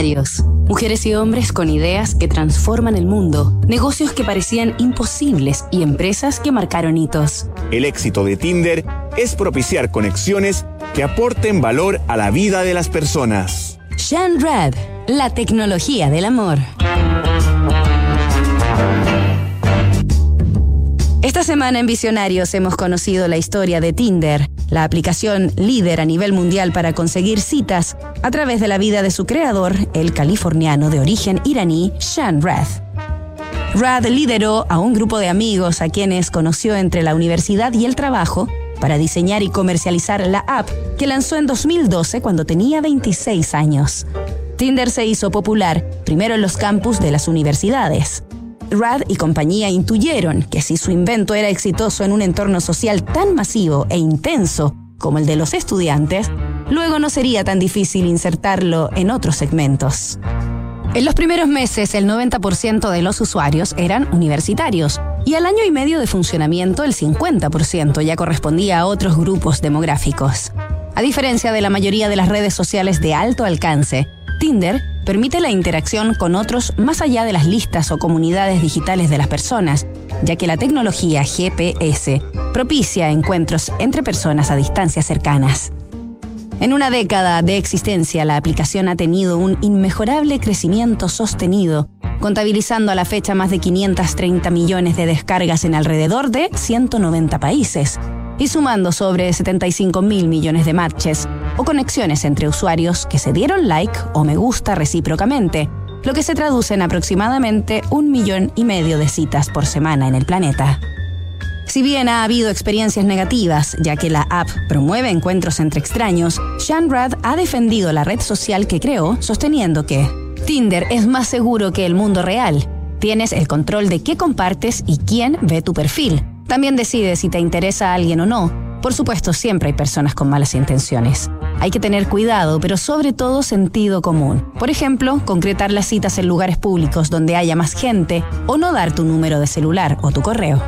Visionarios. Mujeres y hombres con ideas que transforman el mundo, negocios que parecían imposibles y empresas que marcaron hitos. El éxito de Tinder es propiciar conexiones que aporten valor a la vida de las personas. Rad, la tecnología del amor. Semana en Visionarios hemos conocido la historia de Tinder, la aplicación líder a nivel mundial para conseguir citas a través de la vida de su creador, el californiano de origen iraní, Shan Rad. Rad lideró a un grupo de amigos a quienes conoció entre la universidad y el trabajo para diseñar y comercializar la app que lanzó en 2012 cuando tenía 26 años. Tinder se hizo popular primero en los campus de las universidades. Rad y compañía intuyeron que si su invento era exitoso en un entorno social tan masivo e intenso como el de los estudiantes, luego no sería tan difícil insertarlo en otros segmentos. En los primeros meses, el 90% de los usuarios eran universitarios y al año y medio de funcionamiento, el 50% ya correspondía a otros grupos demográficos. A diferencia de la mayoría de las redes sociales de alto alcance, Tinder permite la interacción con otros más allá de las listas o comunidades digitales de las personas, ya que la tecnología GPS propicia encuentros entre personas a distancias cercanas. En una década de existencia, la aplicación ha tenido un inmejorable crecimiento sostenido, contabilizando a la fecha más de 530 millones de descargas en alrededor de 190 países y sumando sobre 75 mil millones de matches, o conexiones entre usuarios que se dieron like o me gusta recíprocamente, lo que se traduce en aproximadamente un millón y medio de citas por semana en el planeta. Si bien ha habido experiencias negativas, ya que la app promueve encuentros entre extraños, Sean Rad ha defendido la red social que creó, sosteniendo que Tinder es más seguro que el mundo real. Tienes el control de qué compartes y quién ve tu perfil. También decides si te interesa a alguien o no. Por supuesto, siempre hay personas con malas intenciones. Hay que tener cuidado, pero sobre todo sentido común. Por ejemplo, concretar las citas en lugares públicos donde haya más gente o no dar tu número de celular o tu correo.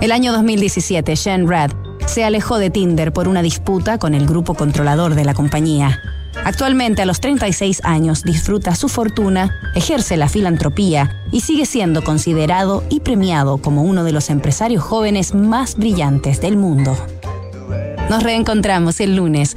El año 2017, Shane Rad se alejó de Tinder por una disputa con el grupo controlador de la compañía. Actualmente, a los 36 años, disfruta su fortuna, ejerce la filantropía y sigue siendo considerado y premiado como uno de los empresarios jóvenes más brillantes del mundo. Nos reencontramos el lunes